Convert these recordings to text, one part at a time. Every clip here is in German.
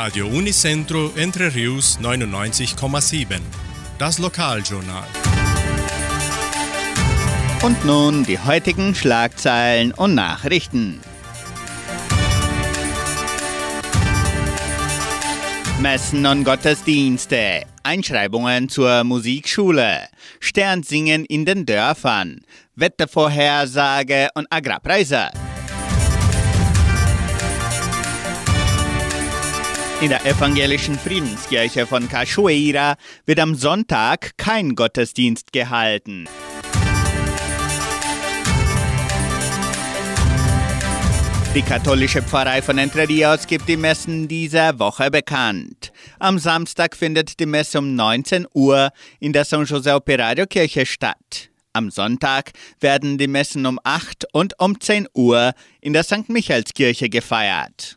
Radio Unicentro Entre Rius 99,7. Das Lokaljournal. Und nun die heutigen Schlagzeilen und Nachrichten. Messen und Gottesdienste, Einschreibungen zur Musikschule, Sternsingen in den Dörfern, Wettervorhersage und Agrarpreise. In der evangelischen Friedenskirche von Cachoeira wird am Sonntag kein Gottesdienst gehalten. Die katholische Pfarrei von Entre Rios gibt die Messen dieser Woche bekannt. Am Samstag findet die Messe um 19 Uhr in der San José Operario Kirche statt. Am Sonntag werden die Messen um 8 und um 10 Uhr in der St. Michaelskirche gefeiert.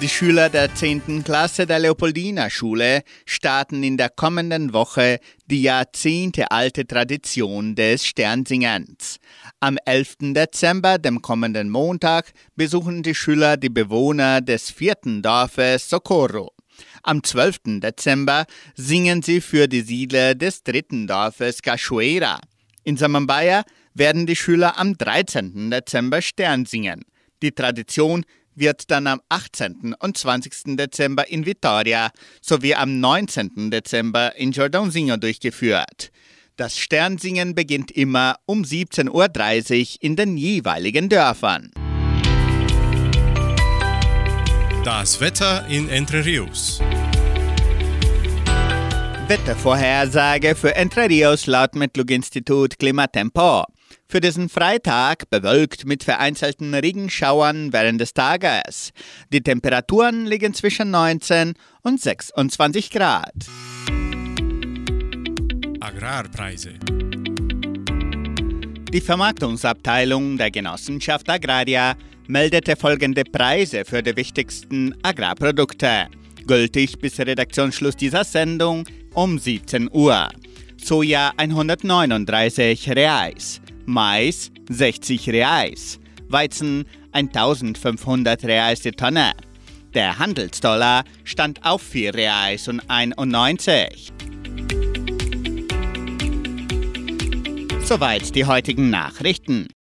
Die Schüler der 10. Klasse der Leopoldina Schule starten in der kommenden Woche die jahrzehntealte Tradition des Sternsingens. Am 11. Dezember, dem kommenden Montag, besuchen die Schüler die Bewohner des vierten Dorfes Socorro. Am 12. Dezember singen sie für die Siedler des dritten Dorfes Cachoeira. In Samambaya werden die Schüler am 13. Dezember Stern singen. Die Tradition wird dann am 18. und 20. Dezember in Vitoria sowie am 19. Dezember in Jordãozinho durchgeführt. Das Sternsingen beginnt immer um 17.30 Uhr in den jeweiligen Dörfern. Das Wetter in Entre Rios. Wettervorhersage für Entre Rios laut Metlog-Institut Klimatempo. Für diesen Freitag bewölkt mit vereinzelten Regenschauern während des Tages. Die Temperaturen liegen zwischen 19 und 26 Grad. Agrarpreise. Die Vermarktungsabteilung der Genossenschaft Agraria meldete folgende Preise für die wichtigsten Agrarprodukte. Gültig bis Redaktionsschluss dieser Sendung um 17 Uhr. Soja 139 Reais, Mais 60 Reais, Weizen 1500 Reais die Tonne. Der Handelsdollar stand auf 4 Reais und 91. Soweit die heutigen Nachrichten.